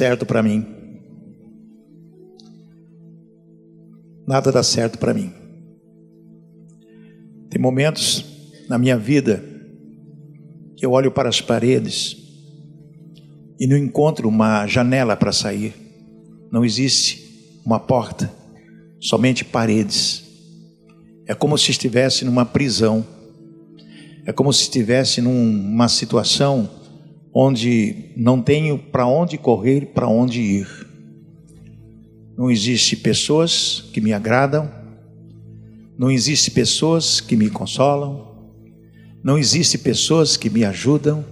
certo para mim. Nada dá certo para mim. Tem momentos na minha vida que eu olho para as paredes e não encontro uma janela para sair. Não existe uma porta, somente paredes. É como se estivesse numa prisão. É como se estivesse numa situação onde não tenho para onde correr, para onde ir. Não existe pessoas que me agradam, não existe pessoas que me consolam, não existe pessoas que me ajudam,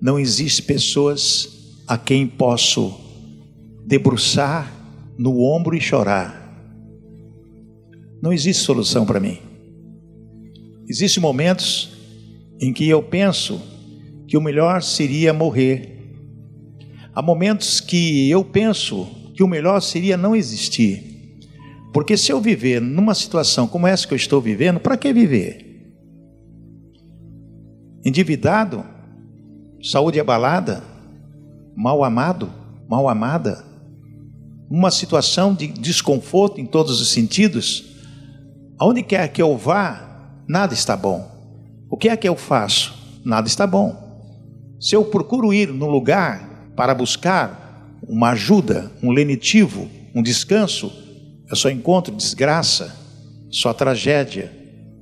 não existe pessoas a quem posso debruçar no ombro e chorar. Não existe solução para mim. Existem momentos em que eu penso que o melhor seria morrer. Há momentos que eu penso que o melhor seria não existir. Porque se eu viver numa situação como essa que eu estou vivendo, para que viver? Endividado, saúde abalada, mal amado, mal amada, uma situação de desconforto em todos os sentidos, aonde quer que eu vá, nada está bom. O que é que eu faço? Nada está bom. Se eu procuro ir no lugar para buscar uma ajuda, um lenitivo, um descanso, eu só encontro desgraça, só tragédia,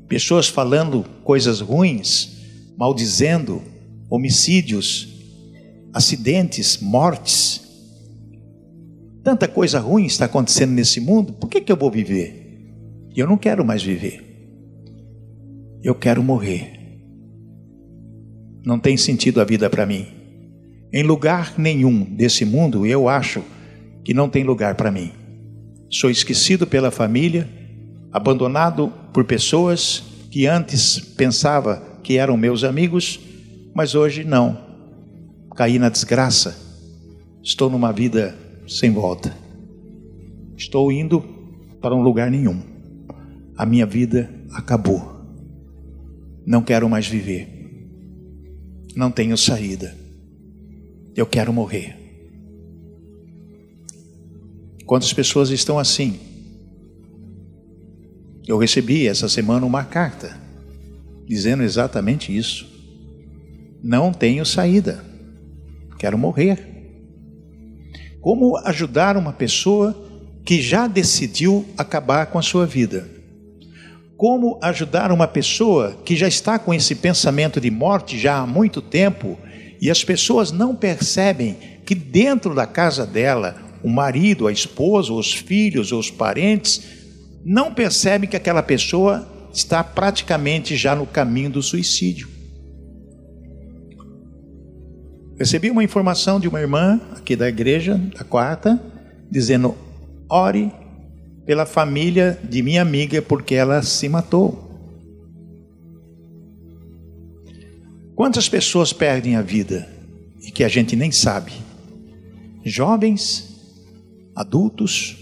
pessoas falando coisas ruins, maldizendo, homicídios, acidentes, mortes. Tanta coisa ruim está acontecendo nesse mundo, por que, que eu vou viver? Eu não quero mais viver. Eu quero morrer. Não tem sentido a vida para mim. Em lugar nenhum desse mundo eu acho que não tem lugar para mim. Sou esquecido pela família, abandonado por pessoas que antes pensava que eram meus amigos, mas hoje não. Caí na desgraça. Estou numa vida sem volta. Estou indo para um lugar nenhum. A minha vida acabou. Não quero mais viver não tenho saída. Eu quero morrer. Quantas pessoas estão assim? Eu recebi essa semana uma carta dizendo exatamente isso. Não tenho saída. Quero morrer. Como ajudar uma pessoa que já decidiu acabar com a sua vida? Como ajudar uma pessoa que já está com esse pensamento de morte já há muito tempo e as pessoas não percebem que dentro da casa dela, o marido, a esposa, os filhos, os parentes, não percebem que aquela pessoa está praticamente já no caminho do suicídio. Recebi uma informação de uma irmã aqui da igreja, da quarta, dizendo: ore pela família de minha amiga porque ela se matou. Quantas pessoas perdem a vida e que a gente nem sabe? Jovens, adultos,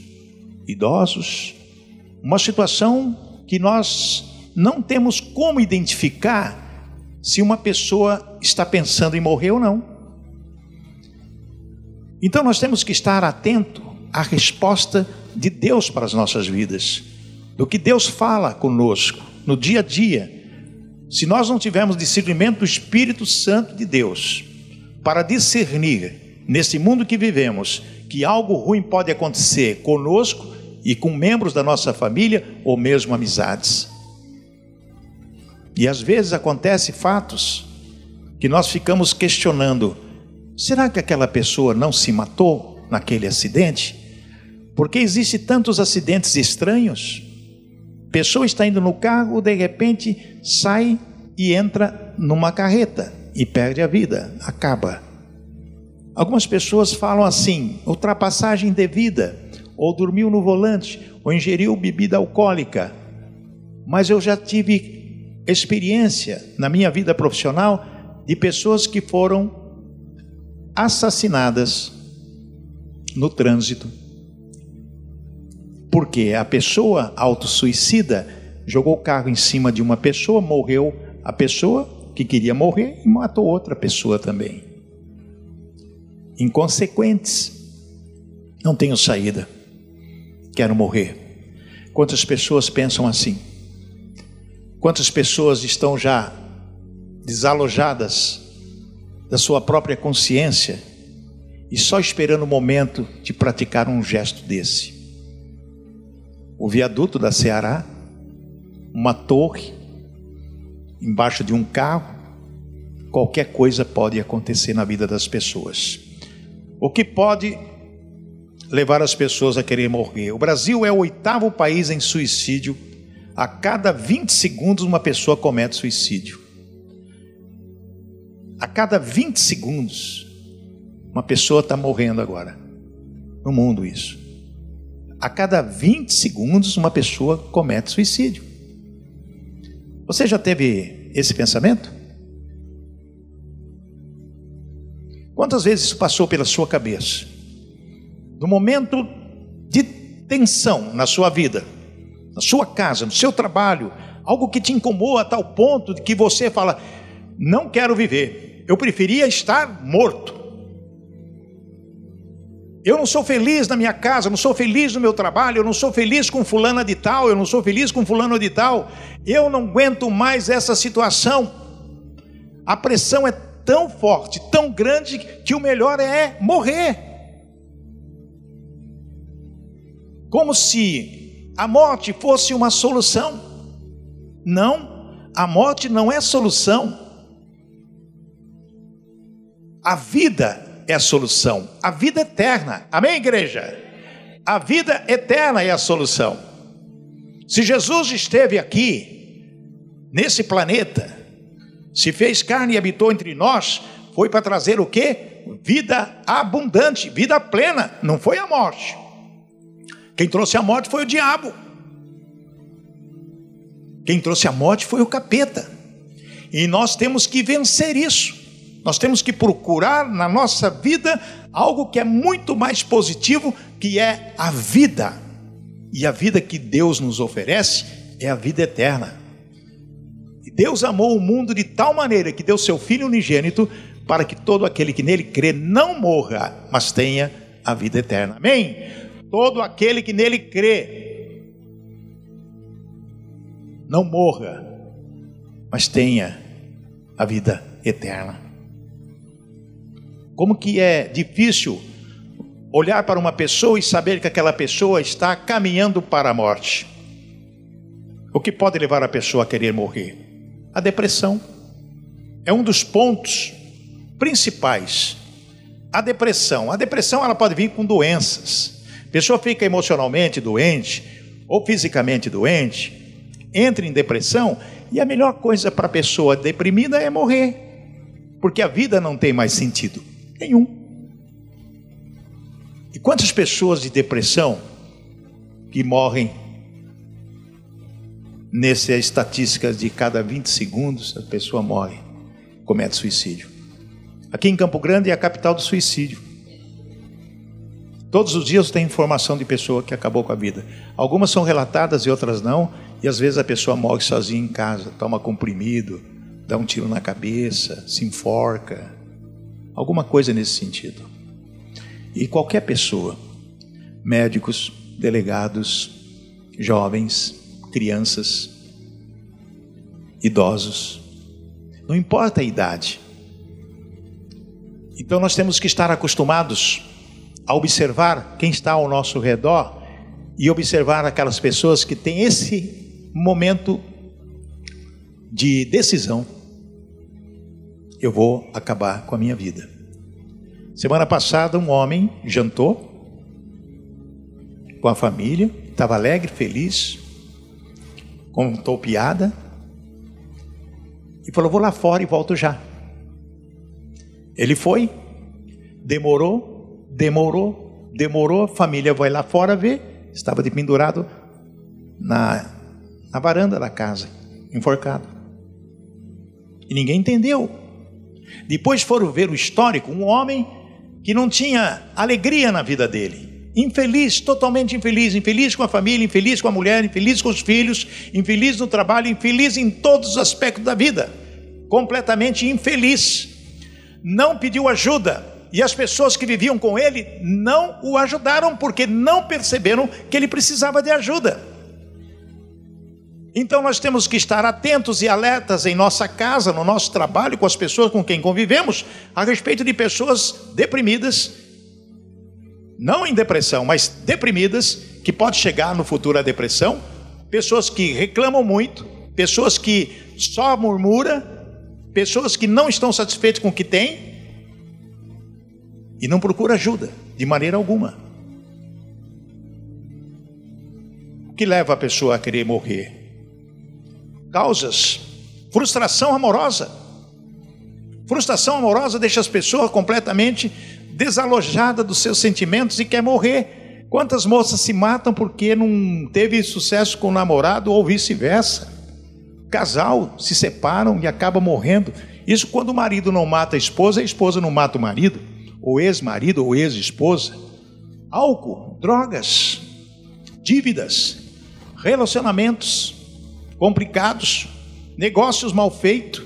idosos, uma situação que nós não temos como identificar se uma pessoa está pensando em morrer ou não. Então nós temos que estar atento à resposta de Deus para as nossas vidas, do que Deus fala conosco no dia a dia. Se nós não tivermos discernimento do Espírito Santo de Deus para discernir nesse mundo que vivemos que algo ruim pode acontecer conosco e com membros da nossa família ou mesmo amizades. E às vezes acontece fatos que nós ficamos questionando: será que aquela pessoa não se matou naquele acidente? Porque existe tantos acidentes estranhos. Pessoa está indo no carro, de repente sai e entra numa carreta e perde a vida, acaba. Algumas pessoas falam assim: ultrapassagem devida, ou dormiu no volante, ou ingeriu bebida alcoólica. Mas eu já tive experiência na minha vida profissional de pessoas que foram assassinadas no trânsito porque a pessoa autossuicida jogou o carro em cima de uma pessoa, morreu a pessoa que queria morrer e matou outra pessoa também. Inconsequentes. Não tenho saída. Quero morrer. Quantas pessoas pensam assim? Quantas pessoas estão já desalojadas da sua própria consciência e só esperando o momento de praticar um gesto desse? O viaduto da Ceará, uma torre, embaixo de um carro, qualquer coisa pode acontecer na vida das pessoas. O que pode levar as pessoas a querer morrer? O Brasil é o oitavo país em suicídio. A cada 20 segundos, uma pessoa comete suicídio. A cada 20 segundos, uma pessoa está morrendo agora. No mundo, isso. A cada 20 segundos, uma pessoa comete suicídio. Você já teve esse pensamento? Quantas vezes isso passou pela sua cabeça? No momento de tensão na sua vida, na sua casa, no seu trabalho, algo que te incomoda a tal ponto de que você fala: não quero viver, eu preferia estar morto. Eu não sou feliz na minha casa, eu não sou feliz no meu trabalho, eu não sou feliz com fulana de tal, eu não sou feliz com fulano de tal. Eu não aguento mais essa situação. A pressão é tão forte, tão grande, que o melhor é morrer. Como se a morte fosse uma solução. Não, a morte não é solução. A vida é a solução, a vida eterna. Amém, igreja? A vida eterna é a solução. Se Jesus esteve aqui, nesse planeta, se fez carne e habitou entre nós, foi para trazer o que? Vida abundante, vida plena, não foi a morte. Quem trouxe a morte foi o diabo. Quem trouxe a morte foi o capeta. E nós temos que vencer isso. Nós temos que procurar na nossa vida algo que é muito mais positivo, que é a vida. E a vida que Deus nos oferece é a vida eterna. E Deus amou o mundo de tal maneira que deu seu Filho unigênito para que todo aquele que nele crê não morra, mas tenha a vida eterna. Amém? Todo aquele que nele crê não morra, mas tenha a vida eterna. Como que é difícil olhar para uma pessoa e saber que aquela pessoa está caminhando para a morte. O que pode levar a pessoa a querer morrer? A depressão. É um dos pontos principais. A depressão. A depressão ela pode vir com doenças. A pessoa fica emocionalmente doente ou fisicamente doente, entra em depressão e a melhor coisa para a pessoa deprimida é morrer, porque a vida não tem mais sentido. Nenhum. E quantas pessoas de depressão que morrem nessa estatística de cada 20 segundos a pessoa morre, comete suicídio. Aqui em Campo Grande é a capital do suicídio. Todos os dias tem informação de pessoa que acabou com a vida. Algumas são relatadas e outras não, e às vezes a pessoa morre sozinha em casa, toma comprimido, dá um tiro na cabeça, se enforca alguma coisa nesse sentido. E qualquer pessoa, médicos, delegados, jovens, crianças, idosos, não importa a idade. Então nós temos que estar acostumados a observar quem está ao nosso redor e observar aquelas pessoas que têm esse momento de decisão eu vou acabar com a minha vida. Semana passada, um homem jantou com a família, estava alegre, feliz, contou piada e falou: Vou lá fora e volto já. Ele foi, demorou, demorou, demorou, a família vai lá fora ver, estava pendurado na, na varanda da casa, enforcado. E ninguém entendeu. Depois foram ver o histórico, um homem que não tinha alegria na vida dele. Infeliz, totalmente infeliz, infeliz com a família, infeliz com a mulher, infeliz com os filhos, infeliz no trabalho, infeliz em todos os aspectos da vida. Completamente infeliz. Não pediu ajuda, E as pessoas que viviam com ele não o ajudaram porque não perceberam que ele precisava de ajuda. Então nós temos que estar atentos e alertas em nossa casa, no nosso trabalho, com as pessoas com quem convivemos, a respeito de pessoas deprimidas, não em depressão, mas deprimidas, que pode chegar no futuro a depressão, pessoas que reclamam muito, pessoas que só murmuram, pessoas que não estão satisfeitas com o que têm e não procura ajuda de maneira alguma. O que leva a pessoa a querer morrer? Causas, frustração amorosa. Frustração amorosa deixa as pessoas completamente desalojadas dos seus sentimentos e quer morrer. Quantas moças se matam porque não teve sucesso com o namorado ou vice-versa? Casal se separam e acaba morrendo. Isso quando o marido não mata a esposa, a esposa não mata o marido ou ex-marido ou ex-esposa, álcool, drogas, dívidas, relacionamentos complicados, negócios mal feitos,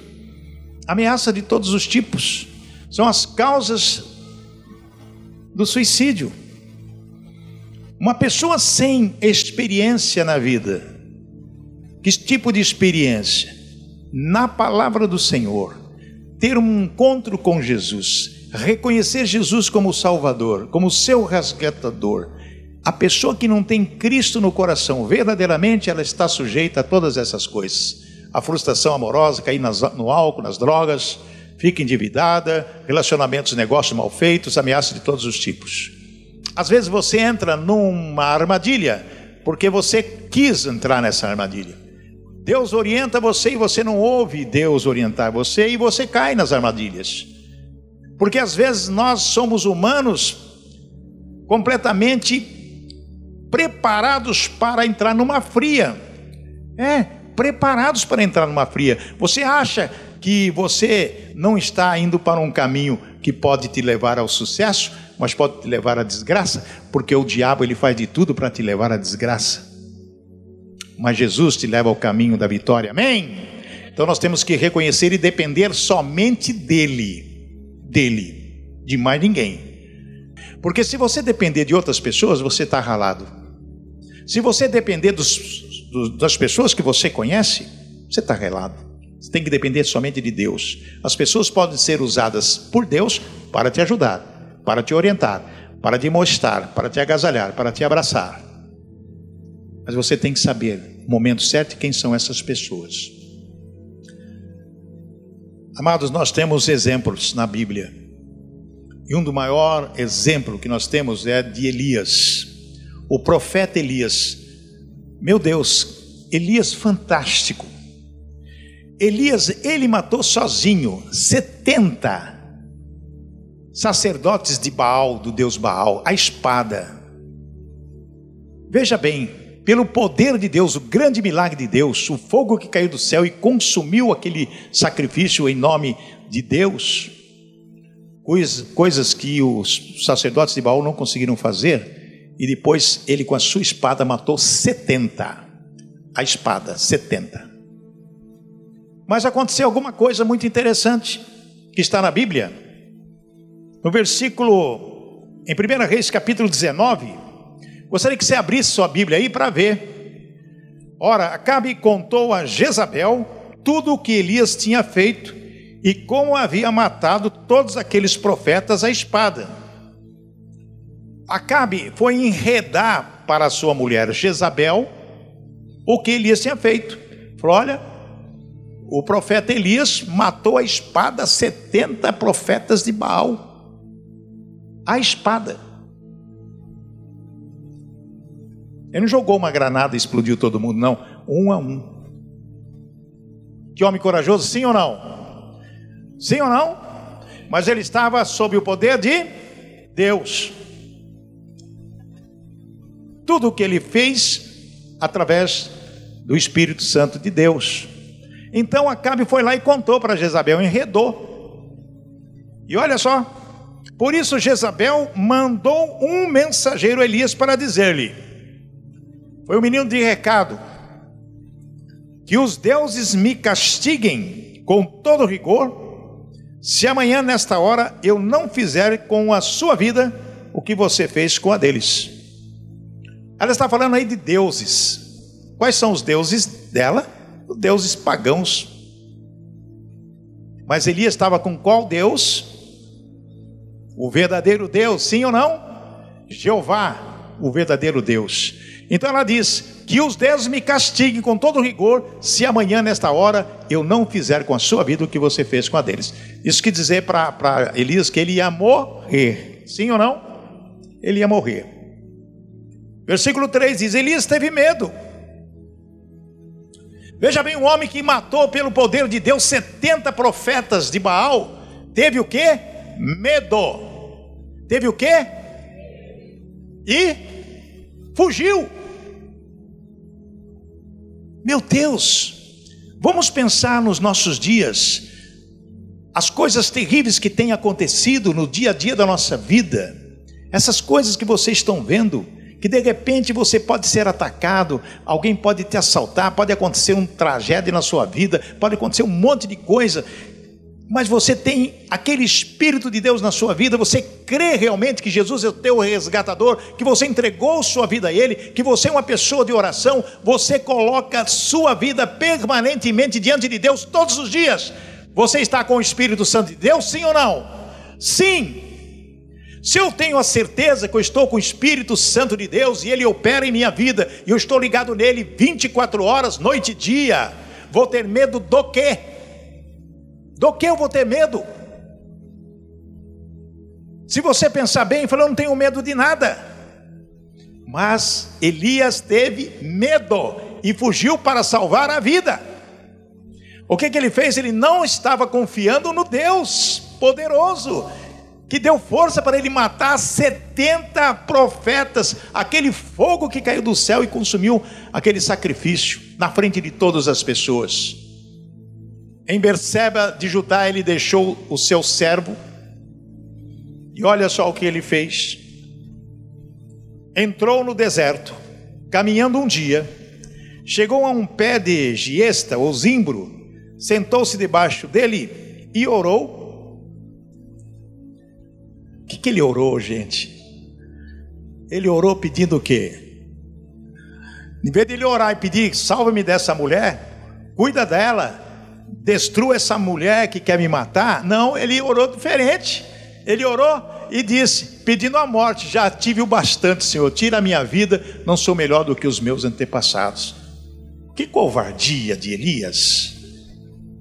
ameaça de todos os tipos, são as causas do suicídio. Uma pessoa sem experiência na vida, que tipo de experiência? Na palavra do Senhor, ter um encontro com Jesus, reconhecer Jesus como Salvador, como seu resgatador, a pessoa que não tem Cristo no coração, verdadeiramente ela está sujeita a todas essas coisas. A frustração amorosa, cair nas, no álcool, nas drogas, fica endividada, relacionamentos, negócios mal feitos, ameaças de todos os tipos. Às vezes você entra numa armadilha porque você quis entrar nessa armadilha. Deus orienta você e você não ouve Deus orientar você e você cai nas armadilhas. Porque às vezes nós somos humanos completamente preparados para entrar numa fria. É, preparados para entrar numa fria. Você acha que você não está indo para um caminho que pode te levar ao sucesso, mas pode te levar à desgraça, porque o diabo ele faz de tudo para te levar à desgraça. Mas Jesus te leva ao caminho da vitória. Amém? Então nós temos que reconhecer e depender somente dele dele, de mais ninguém. Porque se você depender de outras pessoas, você está ralado. Se você depender dos, dos, das pessoas que você conhece, você está relado. Você tem que depender somente de Deus. As pessoas podem ser usadas por Deus para te ajudar, para te orientar, para te mostrar, para te agasalhar, para te abraçar. Mas você tem que saber o momento certo quem são essas pessoas. Amados, nós temos exemplos na Bíblia. E um do maior exemplo que nós temos é de Elias, o profeta Elias. Meu Deus, Elias fantástico. Elias, ele matou sozinho 70 sacerdotes de Baal, do Deus Baal, a espada. Veja bem, pelo poder de Deus, o grande milagre de Deus, o fogo que caiu do céu e consumiu aquele sacrifício em nome de Deus, coisas que os sacerdotes de Baal não conseguiram fazer, e depois ele com a sua espada matou 70. A espada, 70. Mas aconteceu alguma coisa muito interessante que está na Bíblia. No versículo, em 1 Reis capítulo 19, Gostaria que você abrisse sua Bíblia aí para ver. Ora, Acabe contou a Jezabel tudo o que Elias tinha feito e como havia matado todos aqueles profetas à espada. Acabe foi enredar para sua mulher Jezabel o que Elias tinha feito. Falou: olha, o profeta Elias matou a espada 70 profetas de Baal. A espada. Ele não jogou uma granada e explodiu todo mundo, não. Um a um. Que homem corajoso, sim ou não? Sim ou não? Mas ele estava sob o poder de Deus. Tudo o que ele fez através do Espírito Santo de Deus. Então Acabe foi lá e contou para Jezabel, enredou. E olha só, por isso Jezabel mandou um mensageiro Elias para dizer-lhe: foi o um menino de recado. Que os deuses me castiguem com todo rigor, se amanhã, nesta hora, eu não fizer com a sua vida o que você fez com a deles. Ela está falando aí de deuses. Quais são os deuses dela? Os deuses pagãos. Mas Elias estava com qual Deus? O verdadeiro Deus, sim ou não? Jeová, o verdadeiro Deus. Então ela diz: Que os deuses me castiguem com todo rigor, se amanhã, nesta hora, eu não fizer com a sua vida o que você fez com a deles. Isso quer dizer para Elias que ele ia morrer, sim ou não? Ele ia morrer. Versículo 3 diz: Elias teve medo. Veja bem, um homem que matou pelo poder de Deus 70 profetas de Baal, teve o que? Medo. Teve o que? E fugiu. Meu Deus, vamos pensar nos nossos dias, as coisas terríveis que têm acontecido no dia a dia da nossa vida, essas coisas que vocês estão vendo, que de repente você pode ser atacado, alguém pode te assaltar, pode acontecer um tragédia na sua vida, pode acontecer um monte de coisa, mas você tem aquele Espírito de Deus na sua vida, você crê realmente que Jesus é o teu resgatador, que você entregou sua vida a Ele, que você é uma pessoa de oração, você coloca sua vida permanentemente diante de Deus todos os dias. Você está com o Espírito Santo de Deus, sim ou não? Sim. Se eu tenho a certeza que eu estou com o Espírito Santo de Deus e Ele opera em minha vida, e eu estou ligado nele 24 horas, noite e dia, vou ter medo do quê? Do que eu vou ter medo? Se você pensar bem, falou, não tenho medo de nada. Mas Elias teve medo e fugiu para salvar a vida. O que, que ele fez? Ele não estava confiando no Deus poderoso, que deu força para ele matar 70 profetas, aquele fogo que caiu do céu e consumiu aquele sacrifício na frente de todas as pessoas. Em Berseba de Judá ele deixou o seu servo. E olha só o que ele fez. Entrou no deserto, caminhando um dia, chegou a um pé de giesta ou zimbro, sentou-se debaixo dele e orou. Que, que ele orou, gente? Ele orou pedindo o quê? Em vez de ele orar e pedir, salva-me dessa mulher, cuida dela, destrua essa mulher que quer me matar. Não, ele orou diferente. Ele orou e disse, pedindo a morte: Já tive o bastante, Senhor, tira a minha vida, não sou melhor do que os meus antepassados. Que covardia de Elias!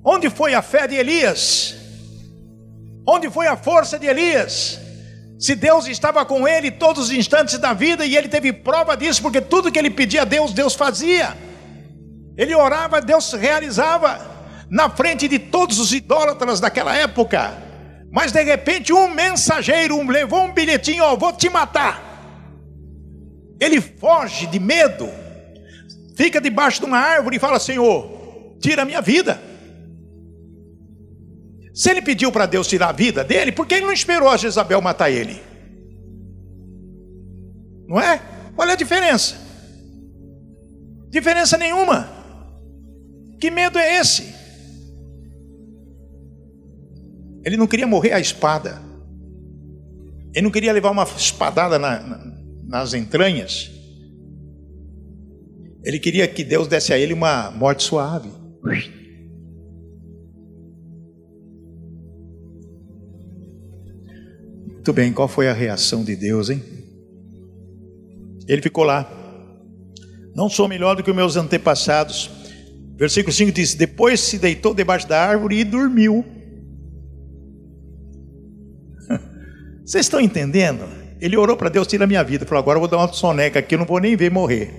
Onde foi a fé de Elias? Onde foi a força de Elias? Se Deus estava com ele todos os instantes da vida e ele teve prova disso, porque tudo que ele pedia a Deus, Deus fazia. Ele orava, Deus realizava na frente de todos os idólatras daquela época. Mas de repente um mensageiro levou um bilhetinho, ó, vou te matar. Ele foge de medo, fica debaixo de uma árvore e fala: Senhor, tira a minha vida. Se ele pediu para Deus tirar a vida dele, por que ele não esperou a Jezabel matar ele? Não é? Olha a diferença. Diferença nenhuma. Que medo é esse? Ele não queria morrer à espada. Ele não queria levar uma espadada na, na, nas entranhas. Ele queria que Deus desse a ele uma morte suave. Muito bem, qual foi a reação de Deus, hein? Ele ficou lá. Não sou melhor do que os meus antepassados. Versículo 5 diz: Depois se deitou debaixo da árvore e dormiu. Vocês estão entendendo? Ele orou para Deus, tira a minha vida. Falou, agora eu vou dar uma soneca aqui, eu não vou nem ver morrer.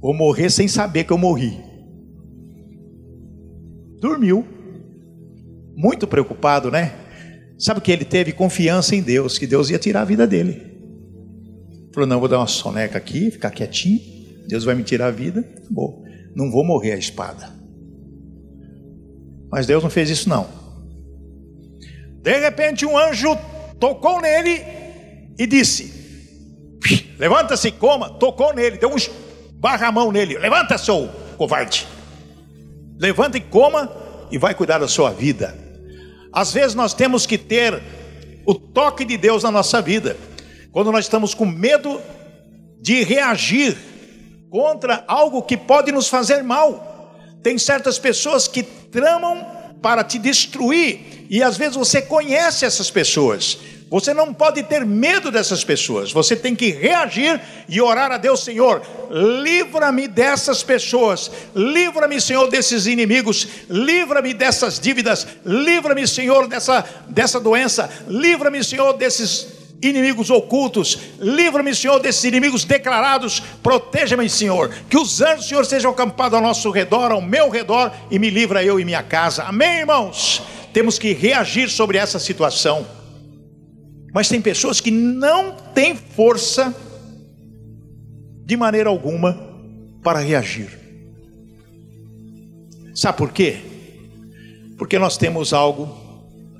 Vou morrer sem saber que eu morri. Dormiu. Muito preocupado, né? Sabe que ele teve? Confiança em Deus, que Deus ia tirar a vida dele. Falou, não, vou dar uma soneca aqui, ficar quietinho. Deus vai me tirar a vida. Bom, não vou morrer a espada. Mas Deus não fez isso não. De repente um anjo tocou nele e disse: Levanta-se coma. Tocou nele, deu um barramão nele. Levanta, seu covarde. Levanta e coma e vai cuidar da sua vida. Às vezes nós temos que ter o toque de Deus na nossa vida. Quando nós estamos com medo de reagir contra algo que pode nos fazer mal. Tem certas pessoas que tramam para te destruir, e às vezes você conhece essas pessoas. Você não pode ter medo dessas pessoas, você tem que reagir e orar a Deus, Senhor, livra-me dessas pessoas, livra-me, Senhor, desses inimigos, livra-me dessas dívidas, livra-me, Senhor, dessa, dessa doença, livra-me, Senhor, desses inimigos ocultos, livra-me, Senhor, desses inimigos declarados, proteja-me, Senhor, que os anjos, Senhor, sejam acampados ao nosso redor, ao meu redor, e me livra eu e minha casa, amém, irmãos? Temos que reagir sobre essa situação. Mas tem pessoas que não têm força de maneira alguma para reagir. Sabe por quê? Porque nós temos algo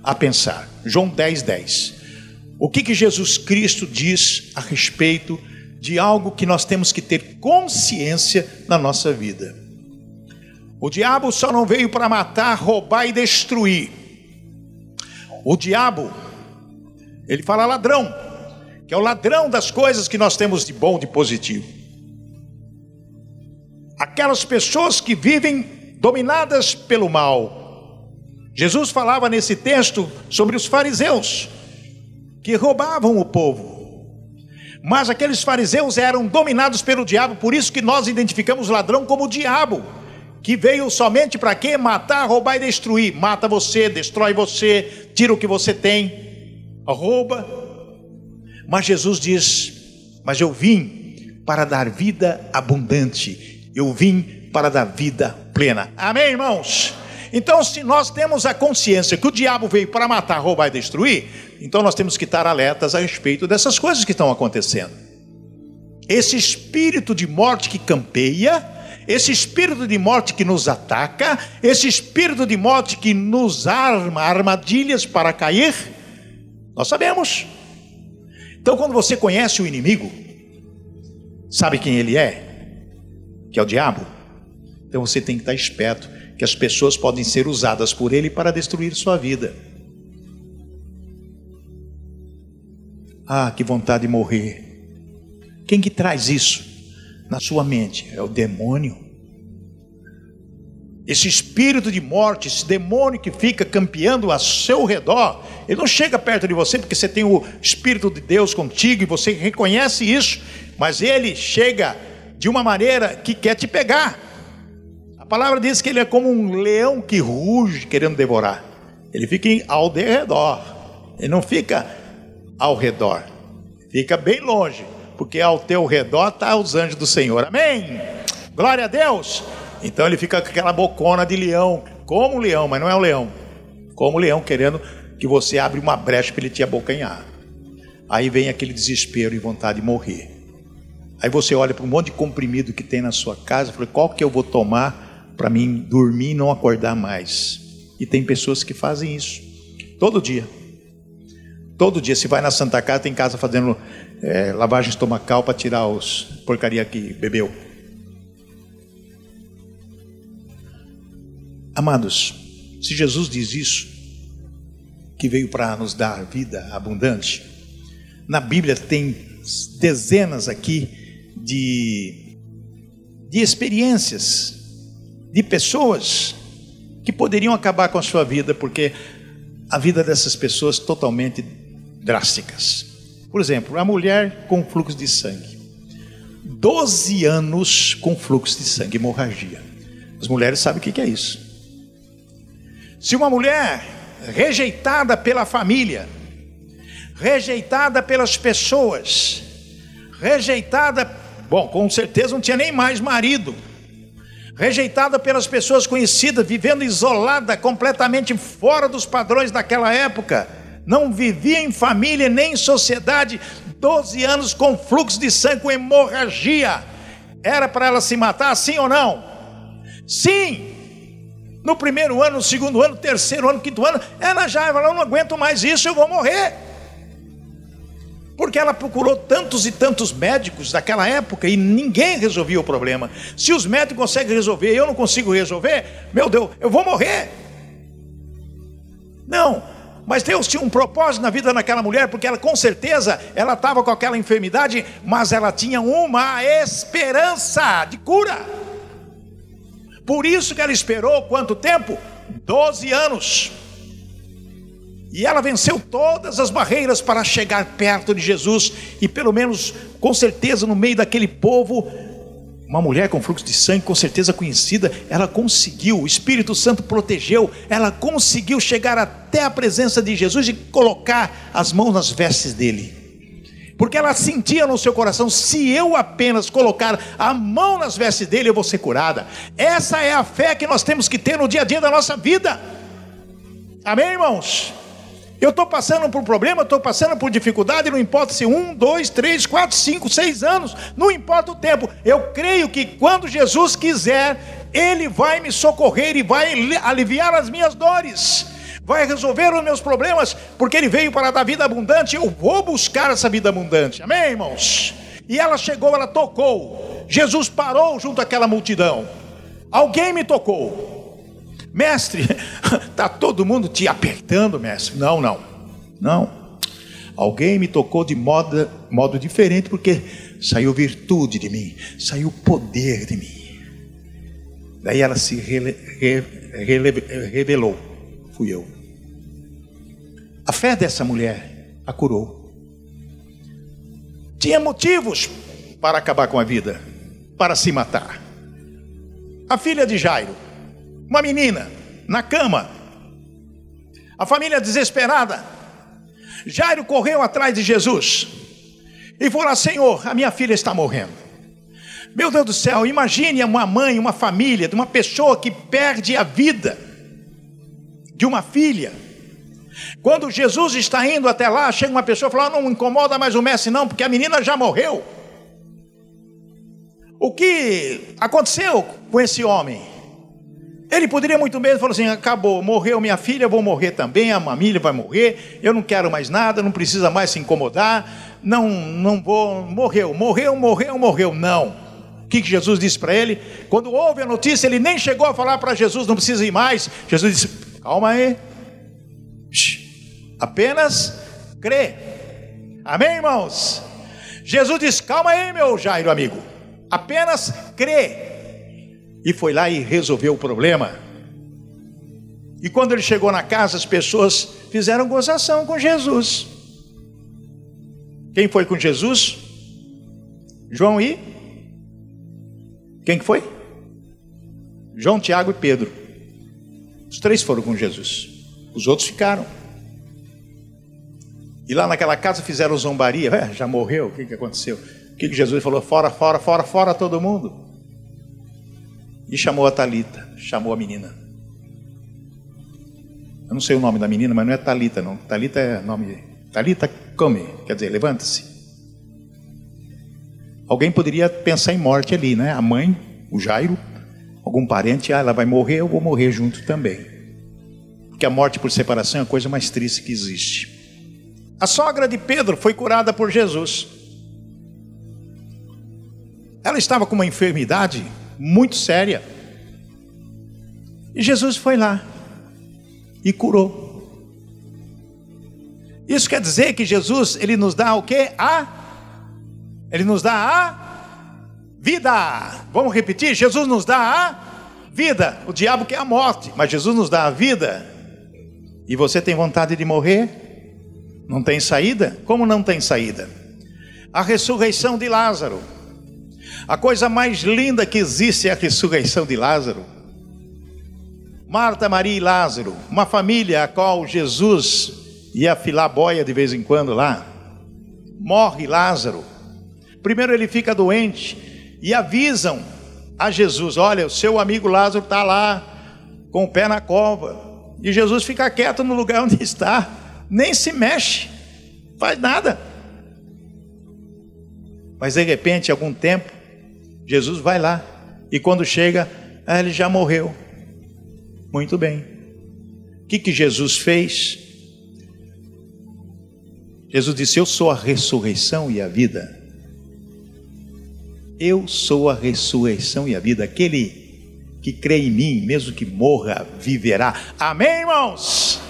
a pensar. João 10, 10. O que, que Jesus Cristo diz a respeito de algo que nós temos que ter consciência na nossa vida? O diabo só não veio para matar, roubar e destruir. O diabo ele fala ladrão, que é o ladrão das coisas que nós temos de bom, de positivo. Aquelas pessoas que vivem dominadas pelo mal. Jesus falava nesse texto sobre os fariseus, que roubavam o povo. Mas aqueles fariseus eram dominados pelo diabo, por isso que nós identificamos ladrão como o diabo, que veio somente para quê? Matar, roubar e destruir. Mata você, destrói você, tira o que você tem rouba. Mas Jesus diz: Mas eu vim para dar vida abundante, eu vim para dar vida plena. Amém, irmãos? Então, se nós temos a consciência que o diabo veio para matar, roubar e destruir, então nós temos que estar alertas a respeito dessas coisas que estão acontecendo. Esse espírito de morte que campeia, esse espírito de morte que nos ataca, esse espírito de morte que nos arma armadilhas para cair, nós sabemos. Então, quando você conhece o inimigo, sabe quem ele é? Que é o diabo. Então você tem que estar esperto que as pessoas podem ser usadas por ele para destruir sua vida. Ah, que vontade de morrer. Quem que traz isso na sua mente? É o demônio. Esse espírito de morte, esse demônio que fica campeando a seu redor, ele não chega perto de você porque você tem o espírito de Deus contigo e você reconhece isso, mas ele chega de uma maneira que quer te pegar. A palavra diz que ele é como um leão que ruge querendo devorar. Ele fica ao redor. Ele não fica ao redor. Fica bem longe, porque ao teu redor está os anjos do Senhor. Amém. Glória a Deus. Então ele fica com aquela bocona de leão, como um leão, mas não é um leão. Como um leão querendo que você abra uma brecha para ele te abocanhar. Aí vem aquele desespero e vontade de morrer. Aí você olha para um monte de comprimido que tem na sua casa e fala: qual que eu vou tomar para mim dormir e não acordar mais? E tem pessoas que fazem isso todo dia. Todo dia, se vai na Santa Casa, tem casa fazendo é, lavagem estomacal para tirar os porcaria que bebeu. Amados, se Jesus diz isso, que veio para nos dar vida abundante, na Bíblia tem dezenas aqui de, de experiências, de pessoas que poderiam acabar com a sua vida, porque a vida dessas pessoas totalmente drásticas. Por exemplo, a mulher com fluxo de sangue. 12 anos com fluxo de sangue, hemorragia. As mulheres sabem o que é isso. Se uma mulher rejeitada pela família, rejeitada pelas pessoas, rejeitada, bom, com certeza não tinha nem mais marido, rejeitada pelas pessoas conhecidas, vivendo isolada, completamente fora dos padrões daquela época, não vivia em família nem em sociedade, 12 anos com fluxo de sangue, com hemorragia, era para ela se matar, sim ou não? Sim, no primeiro ano, no segundo ano, terceiro ano, quinto ano, ela já eu não aguento mais isso, eu vou morrer. Porque ela procurou tantos e tantos médicos daquela época e ninguém resolvia o problema. Se os médicos conseguem resolver e eu não consigo resolver, meu Deus, eu vou morrer. Não, mas Deus tinha um propósito na vida daquela mulher, porque ela com certeza ela estava com aquela enfermidade, mas ela tinha uma esperança de cura. Por isso que ela esperou quanto tempo? Doze anos. E ela venceu todas as barreiras para chegar perto de Jesus e pelo menos, com certeza, no meio daquele povo, uma mulher com fluxo de sangue, com certeza conhecida, ela conseguiu, o Espírito Santo protegeu, ela conseguiu chegar até a presença de Jesus e colocar as mãos nas vestes dele. Porque ela sentia no seu coração: se eu apenas colocar a mão nas vestes dele, eu vou ser curada. Essa é a fé que nós temos que ter no dia a dia da nossa vida. Amém, irmãos? Eu estou passando por problema, estou passando por dificuldade, não importa se um, dois, três, quatro, cinco, seis anos, não importa o tempo. Eu creio que quando Jesus quiser, Ele vai me socorrer e vai aliviar as minhas dores, vai resolver os meus problemas, porque Ele veio para dar vida abundante. Eu vou buscar essa vida abundante. Amém, irmãos? E ela chegou, ela tocou. Jesus parou junto àquela multidão. Alguém me tocou. Mestre, está todo mundo te apertando, mestre. Não, não, não. Alguém me tocou de modo, modo diferente, porque saiu virtude de mim, saiu poder de mim. Daí ela se rele, rele, revelou. Fui eu. A fé dessa mulher a curou. Tinha motivos para acabar com a vida, para se matar. A filha de Jairo uma menina na cama, a família desesperada. Jairo correu atrás de Jesus e falou: Senhor, a minha filha está morrendo. Meu Deus do céu, imagine uma mãe, uma família, de uma pessoa que perde a vida de uma filha. Quando Jesus está indo até lá, chega uma pessoa e fala: Não incomoda mais o mestre, não, porque a menina já morreu. O que aconteceu com esse homem? Ele poderia muito bem falar assim: acabou, morreu minha filha, vou morrer também, a família vai morrer, eu não quero mais nada, não precisa mais se incomodar, não, não vou, morreu, morreu, morreu, morreu. Não. O que Jesus disse para ele? Quando houve a notícia, ele nem chegou a falar para Jesus: não precisa ir mais. Jesus disse: calma aí, apenas crê. Amém, irmãos? Jesus disse: calma aí, meu Jairo amigo, apenas crê e foi lá e resolveu o problema. E quando ele chegou na casa, as pessoas fizeram gozação com Jesus. Quem foi com Jesus? João e quem que foi? João, Tiago e Pedro. Os três foram com Jesus. Os outros ficaram. E lá naquela casa fizeram zombaria. É, já morreu? O que, que aconteceu? O que, que Jesus falou? Fora, fora, fora, fora todo mundo e chamou a Talita, chamou a menina. Eu não sei o nome da menina, mas não é Talita, não. Talita é nome. Talita come, quer dizer, levanta-se. Alguém poderia pensar em morte ali, né? A mãe, o Jairo, algum parente, ah, ela vai morrer, eu vou morrer junto também. Porque a morte por separação é a coisa mais triste que existe. A sogra de Pedro foi curada por Jesus. Ela estava com uma enfermidade muito séria. E Jesus foi lá e curou. Isso quer dizer que Jesus, ele nos dá o que? A Ele nos dá a vida. Vamos repetir? Jesus nos dá a vida. O diabo quer a morte, mas Jesus nos dá a vida. E você tem vontade de morrer? Não tem saída? Como não tem saída? A ressurreição de Lázaro. A coisa mais linda que existe é a ressurreição de Lázaro. Marta, Maria e Lázaro, uma família a qual Jesus ia filar boia de vez em quando lá. Morre Lázaro. Primeiro ele fica doente e avisam a Jesus: Olha, o seu amigo Lázaro está lá com o pé na cova. E Jesus fica quieto no lugar onde está, nem se mexe, faz nada. Mas de repente, algum tempo, Jesus vai lá e quando chega, ah, ele já morreu. Muito bem. O que, que Jesus fez? Jesus disse: Eu sou a ressurreição e a vida. Eu sou a ressurreição e a vida. Aquele que crê em mim, mesmo que morra, viverá. Amém, irmãos?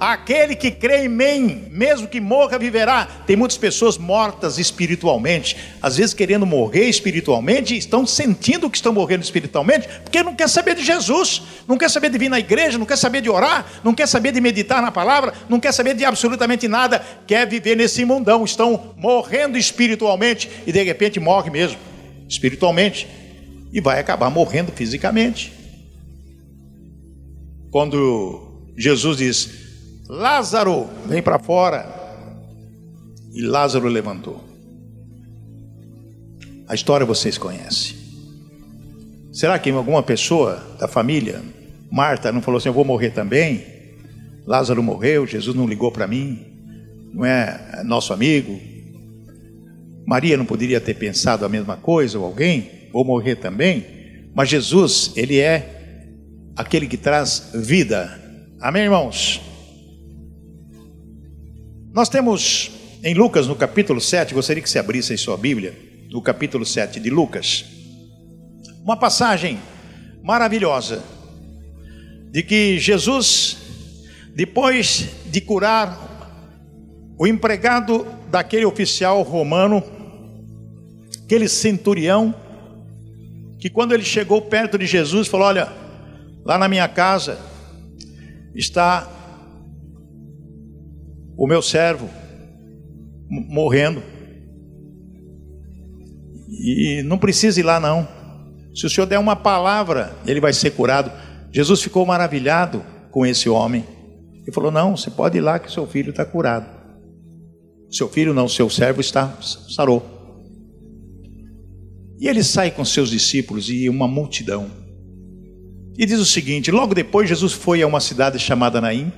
Aquele que crê em mim, mesmo que morra, viverá. Tem muitas pessoas mortas espiritualmente, às vezes querendo morrer espiritualmente, estão sentindo que estão morrendo espiritualmente, porque não quer saber de Jesus, não quer saber de vir na igreja, não quer saber de orar, não quer saber de meditar na palavra, não quer saber de absolutamente nada, quer viver nesse mundão, estão morrendo espiritualmente e de repente morre mesmo, espiritualmente, e vai acabar morrendo fisicamente. Quando Jesus diz: Lázaro, vem para fora. E Lázaro levantou. A história vocês conhecem. Será que alguma pessoa da família, Marta, não falou assim: Eu vou morrer também? Lázaro morreu, Jesus não ligou para mim, não é nosso amigo. Maria não poderia ter pensado a mesma coisa, ou alguém, vou morrer também. Mas Jesus, Ele é aquele que traz vida. Amém, irmãos? Nós temos em Lucas, no capítulo 7, gostaria que você abrisse em sua Bíblia, no capítulo 7 de Lucas, uma passagem maravilhosa de que Jesus, depois de curar o empregado daquele oficial romano, aquele centurião, que quando ele chegou perto de Jesus, falou: Olha, lá na minha casa está o meu servo morrendo. E não precisa ir lá, não. Se o senhor der uma palavra, ele vai ser curado. Jesus ficou maravilhado com esse homem. E falou: Não, você pode ir lá que seu filho está curado. Seu filho não, seu servo está sarou. E ele sai com seus discípulos e uma multidão. E diz o seguinte: logo depois Jesus foi a uma cidade chamada Naim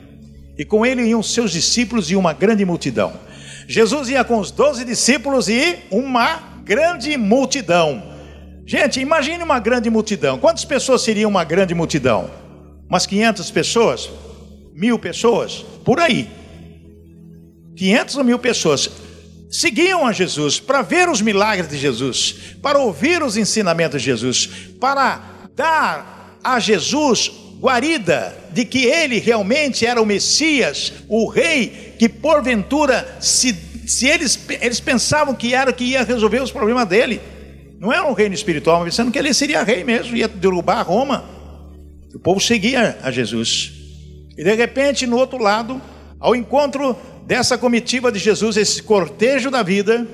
e com ele iam seus discípulos e uma grande multidão. Jesus ia com os doze discípulos e uma grande multidão. Gente, imagine uma grande multidão. Quantas pessoas seriam uma grande multidão? Umas 500 pessoas? Mil pessoas? Por aí. 500 ou mil pessoas seguiam a Jesus para ver os milagres de Jesus, para ouvir os ensinamentos de Jesus, para dar a Jesus guarida de que ele realmente era o Messias, o rei, que porventura, se, se eles, eles pensavam que era que ia resolver os problemas dele, não era um reino espiritual, mas pensando que ele seria rei mesmo, ia derrubar Roma. O povo seguia a Jesus. E de repente, no outro lado, ao encontro dessa comitiva de Jesus, esse cortejo da vida,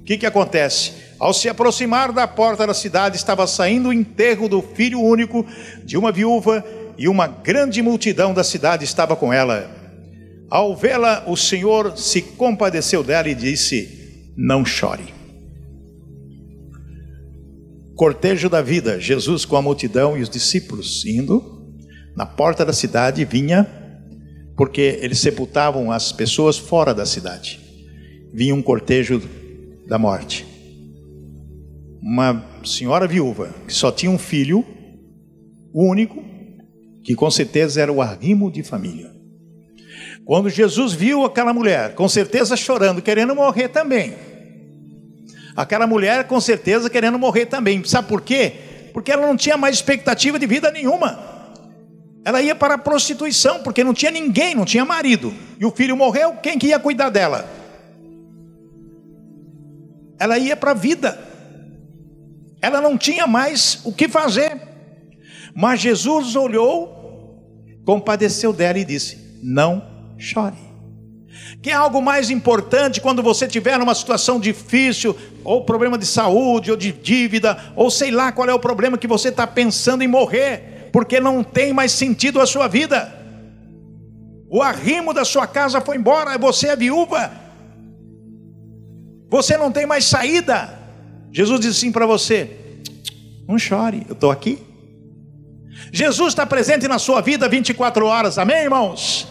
o que, que acontece? Ao se aproximar da porta da cidade, estava saindo o enterro do filho único de uma viúva, e uma grande multidão da cidade estava com ela. Ao vê-la, o Senhor se compadeceu dela e disse: Não chore. Cortejo da vida, Jesus com a multidão e os discípulos indo, na porta da cidade vinha, porque eles sepultavam as pessoas fora da cidade. Vinha um cortejo da morte uma senhora viúva que só tinha um filho único, que com certeza era o arrimo de família. Quando Jesus viu aquela mulher, com certeza chorando, querendo morrer também. Aquela mulher, com certeza, querendo morrer também. Sabe por quê? Porque ela não tinha mais expectativa de vida nenhuma. Ela ia para a prostituição, porque não tinha ninguém, não tinha marido. E o filho morreu, quem que ia cuidar dela? Ela ia para a vida. Ela não tinha mais o que fazer. Mas Jesus olhou, compadeceu dela e disse: Não chore. Que é algo mais importante quando você tiver numa situação difícil, ou problema de saúde, ou de dívida, ou sei lá qual é o problema que você está pensando em morrer, porque não tem mais sentido a sua vida. O arrimo da sua casa foi embora, você é viúva, você não tem mais saída. Jesus disse assim para você: não chore, eu estou aqui. Jesus está presente na sua vida 24 horas, amém, irmãos?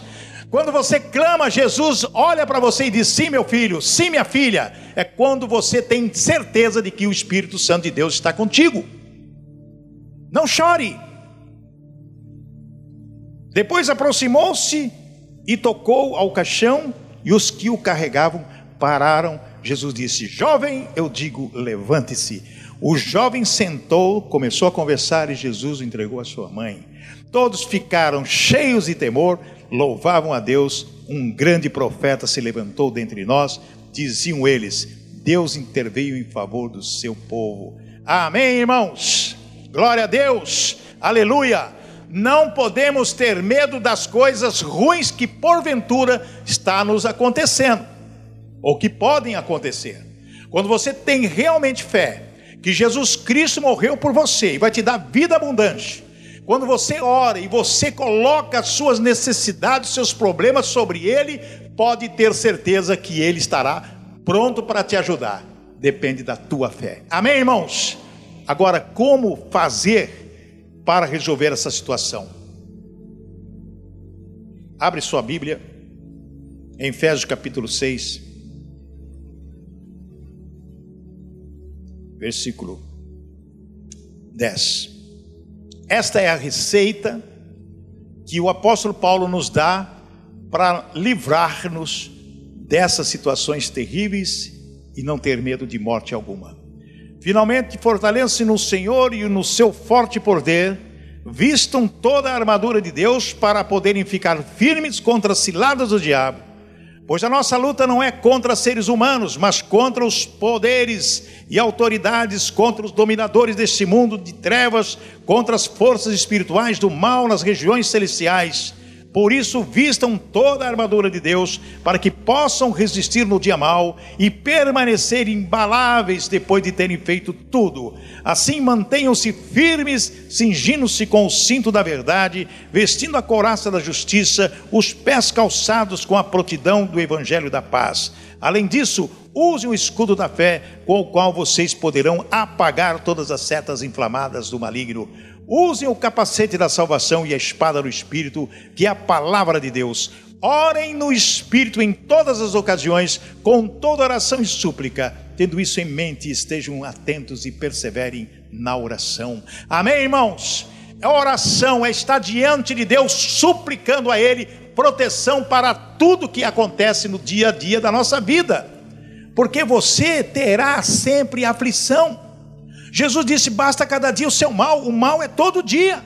Quando você clama, Jesus olha para você e diz: Sim, meu filho, sim, minha filha. É quando você tem certeza de que o Espírito Santo de Deus está contigo. Não chore. Depois aproximou-se e tocou ao caixão, e os que o carregavam pararam Jesus disse: Jovem, eu digo, levante-se. O jovem sentou, começou a conversar e Jesus o entregou à sua mãe. Todos ficaram cheios de temor, louvavam a Deus, um grande profeta se levantou dentre nós, diziam eles: Deus interveio em favor do seu povo. Amém, irmãos? Glória a Deus, aleluia. Não podemos ter medo das coisas ruins que porventura está nos acontecendo, ou que podem acontecer. Quando você tem realmente fé que Jesus Cristo morreu por você e vai te dar vida abundante, quando você ora e você coloca as suas necessidades, seus problemas sobre Ele, pode ter certeza que Ele estará pronto para te ajudar. Depende da tua fé. Amém, irmãos? Agora, como fazer para resolver essa situação? Abre sua Bíblia em Efésios capítulo 6, versículo 10. Esta é a receita que o apóstolo Paulo nos dá para livrar-nos dessas situações terríveis e não ter medo de morte alguma. Finalmente, fortaleçam-se no Senhor e no seu forte poder, vistam toda a armadura de Deus para poderem ficar firmes contra as ciladas do diabo Pois a nossa luta não é contra seres humanos, mas contra os poderes e autoridades, contra os dominadores deste mundo de trevas, contra as forças espirituais do mal nas regiões celestiais. Por isso, vistam toda a armadura de Deus, para que possam resistir no dia mal e permanecer imbaláveis depois de terem feito tudo. Assim, mantenham-se firmes, cingindo-se com o cinto da verdade, vestindo a couraça da justiça, os pés calçados com a prontidão do evangelho da paz. Além disso, usem o escudo da fé, com o qual vocês poderão apagar todas as setas inflamadas do maligno. Usem o capacete da salvação e a espada do Espírito, que é a palavra de Deus. Orem no Espírito em todas as ocasiões, com toda oração e súplica. Tendo isso em mente, estejam atentos e perseverem na oração. Amém, irmãos? A oração é estar diante de Deus, suplicando a Ele proteção para tudo que acontece no dia a dia da nossa vida, porque você terá sempre aflição. Jesus disse: basta cada dia o seu mal, o mal é todo dia.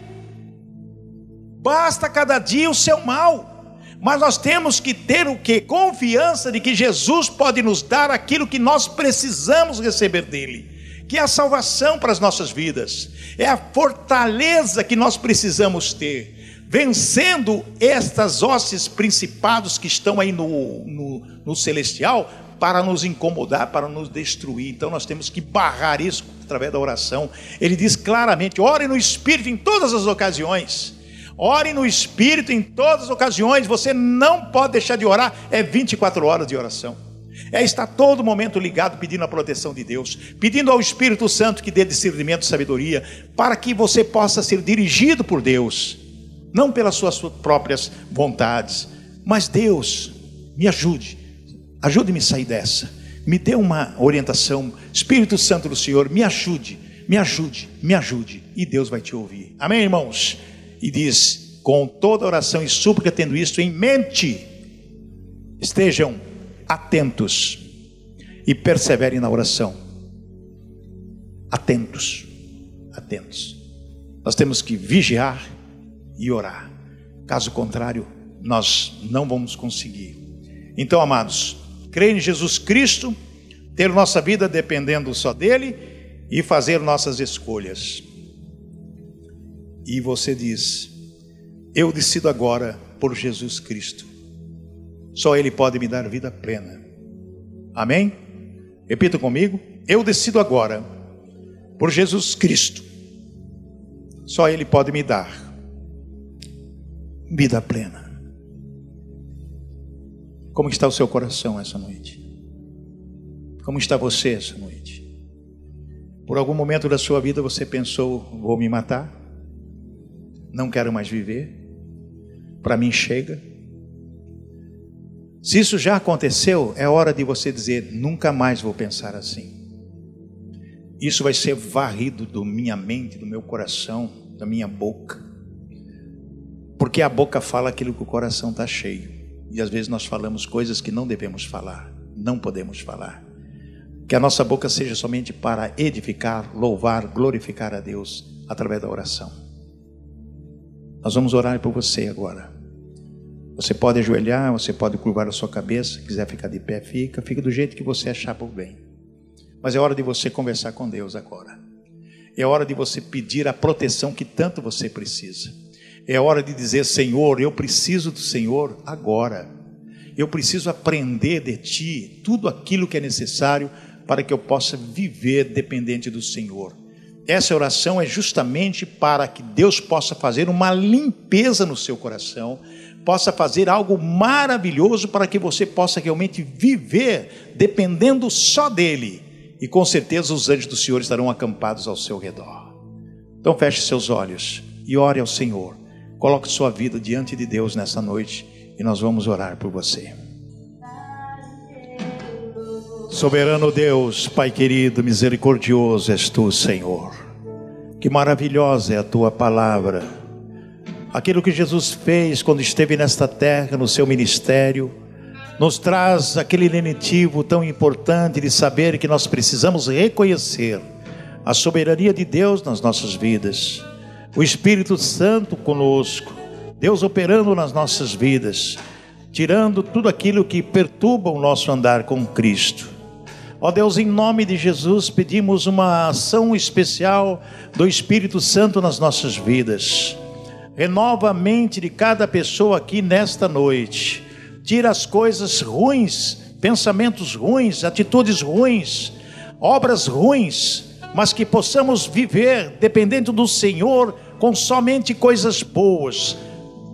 Basta cada dia o seu mal. Mas nós temos que ter o que? Confiança de que Jesus pode nos dar aquilo que nós precisamos receber dele, que é a salvação para as nossas vidas, é a fortaleza que nós precisamos ter, vencendo estas hostes principados que estão aí no, no, no celestial, para nos incomodar, para nos destruir. Então nós temos que barrar isso através da oração. Ele diz claramente: ore no Espírito em todas as ocasiões. Ore no Espírito em todas as ocasiões. Você não pode deixar de orar. É 24 horas de oração. É estar todo momento ligado pedindo a proteção de Deus, pedindo ao Espírito Santo que dê discernimento e sabedoria, para que você possa ser dirigido por Deus, não pelas suas próprias vontades, mas Deus me ajude Ajude-me a sair dessa. Me dê uma orientação. Espírito Santo do Senhor, me ajude, me ajude, me ajude. E Deus vai te ouvir. Amém, irmãos? E diz: com toda oração e súplica, tendo isto em mente, estejam atentos e perseverem na oração. Atentos, atentos. Nós temos que vigiar e orar. Caso contrário, nós não vamos conseguir. Então, amados, crer em Jesus Cristo, ter nossa vida dependendo só dele e fazer nossas escolhas. E você diz: Eu decido agora por Jesus Cristo. Só Ele pode me dar vida plena. Amém? Repita comigo: Eu decido agora por Jesus Cristo. Só Ele pode me dar vida plena. Como está o seu coração essa noite? Como está você essa noite? Por algum momento da sua vida você pensou: vou me matar? Não quero mais viver? Para mim chega? Se isso já aconteceu, é hora de você dizer: nunca mais vou pensar assim. Isso vai ser varrido da minha mente, do meu coração, da minha boca. Porque a boca fala aquilo que o coração está cheio. E às vezes nós falamos coisas que não devemos falar, não podemos falar. Que a nossa boca seja somente para edificar, louvar, glorificar a Deus através da oração. Nós vamos orar por você agora. Você pode ajoelhar, você pode curvar a sua cabeça, quiser ficar de pé, fica, fica do jeito que você achar por bem. Mas é hora de você conversar com Deus agora. É hora de você pedir a proteção que tanto você precisa. É hora de dizer: Senhor, eu preciso do Senhor agora. Eu preciso aprender de Ti tudo aquilo que é necessário para que eu possa viver dependente do Senhor. Essa oração é justamente para que Deus possa fazer uma limpeza no seu coração possa fazer algo maravilhoso para que você possa realmente viver dependendo só dele. E com certeza os anjos do Senhor estarão acampados ao seu redor. Então feche seus olhos e ore ao Senhor. Coloque sua vida diante de Deus nessa noite e nós vamos orar por você. Soberano Deus, Pai querido, misericordioso és tu, Senhor. Que maravilhosa é a tua palavra aquilo que Jesus fez quando esteve nesta terra, no seu ministério, nos traz aquele lenitivo tão importante de saber que nós precisamos reconhecer a soberania de Deus nas nossas vidas, o Espírito Santo conosco, Deus operando nas nossas vidas, tirando tudo aquilo que perturba o nosso andar com Cristo. Ó Deus, em nome de Jesus, pedimos uma ação especial do Espírito Santo nas nossas vidas renova a mente de cada pessoa aqui nesta noite. Tira as coisas ruins, pensamentos ruins, atitudes ruins, obras ruins, mas que possamos viver dependendo do Senhor com somente coisas boas.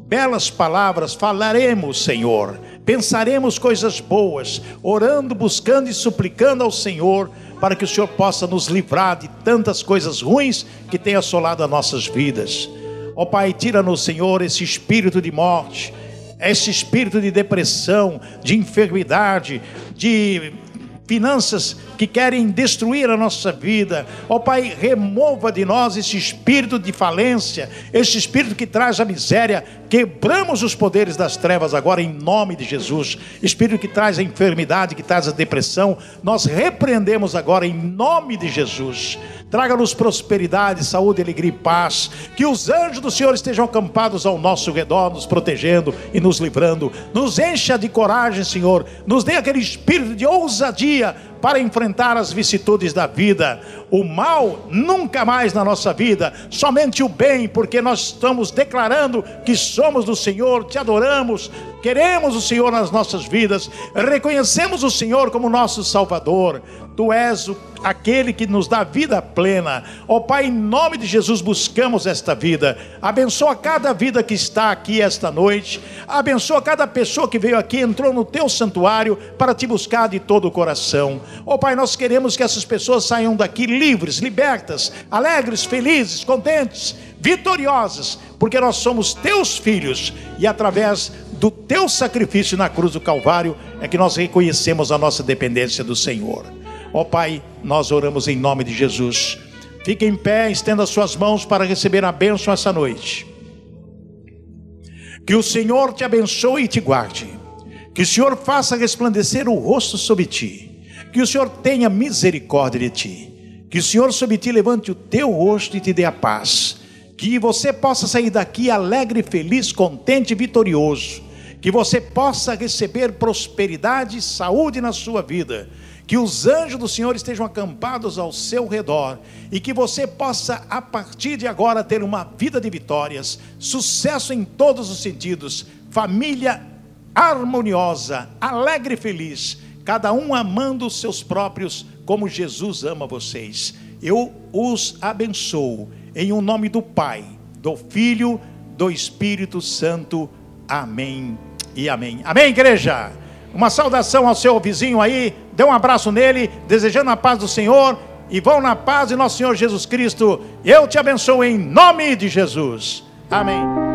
Belas palavras falaremos, Senhor. Pensaremos coisas boas, orando, buscando e suplicando ao Senhor para que o Senhor possa nos livrar de tantas coisas ruins que tem assolado as nossas vidas. Ó oh, Pai, tira no Senhor esse espírito de morte, esse espírito de depressão, de enfermidade, de finanças que querem destruir a nossa vida. Ó Pai, remova de nós esse espírito de falência, esse espírito que traz a miséria. Quebramos os poderes das trevas agora em nome de Jesus. Espírito que traz a enfermidade, que traz a depressão, nós repreendemos agora em nome de Jesus. Traga-nos prosperidade, saúde, alegria e paz. Que os anjos do Senhor estejam acampados ao nosso redor, nos protegendo e nos livrando. Nos encha de coragem, Senhor. Nos dê aquele espírito de ousadia para enfrentar as vicissitudes da vida. O mal nunca mais na nossa vida, somente o bem, porque nós estamos declarando que somos do Senhor, te adoramos, queremos o Senhor nas nossas vidas, reconhecemos o Senhor como nosso Salvador. Tu és o, aquele que nos dá vida plena. Ó oh, Pai, em nome de Jesus buscamos esta vida. Abençoa cada vida que está aqui esta noite. Abençoa cada pessoa que veio aqui, entrou no teu santuário para te buscar de todo o coração. Ó oh, Pai, nós queremos que essas pessoas saiam daqui livres, libertas, alegres, felizes, contentes, vitoriosas, porque nós somos teus filhos e através do teu sacrifício na cruz do Calvário é que nós reconhecemos a nossa dependência do Senhor. Ó oh, Pai, nós oramos em nome de Jesus. Fique em pé, estenda suas mãos para receber a bênção essa noite. Que o Senhor te abençoe e te guarde. Que o Senhor faça resplandecer o rosto sobre ti. Que o Senhor tenha misericórdia de ti. Que o Senhor sobre ti levante o teu rosto e te dê a paz. Que você possa sair daqui alegre, feliz, contente e vitorioso. Que você possa receber prosperidade e saúde na sua vida. Que os anjos do Senhor estejam acampados ao seu redor. E que você possa, a partir de agora, ter uma vida de vitórias, sucesso em todos os sentidos, família harmoniosa, alegre e feliz, cada um amando os seus próprios como Jesus ama vocês. Eu os abençoo em um nome do Pai, do Filho, do Espírito Santo. Amém e amém. Amém, igreja. Uma saudação ao seu vizinho aí, dê um abraço nele, desejando a paz do Senhor e vão na paz de nosso Senhor Jesus Cristo. Eu te abençoo em nome de Jesus. Amém.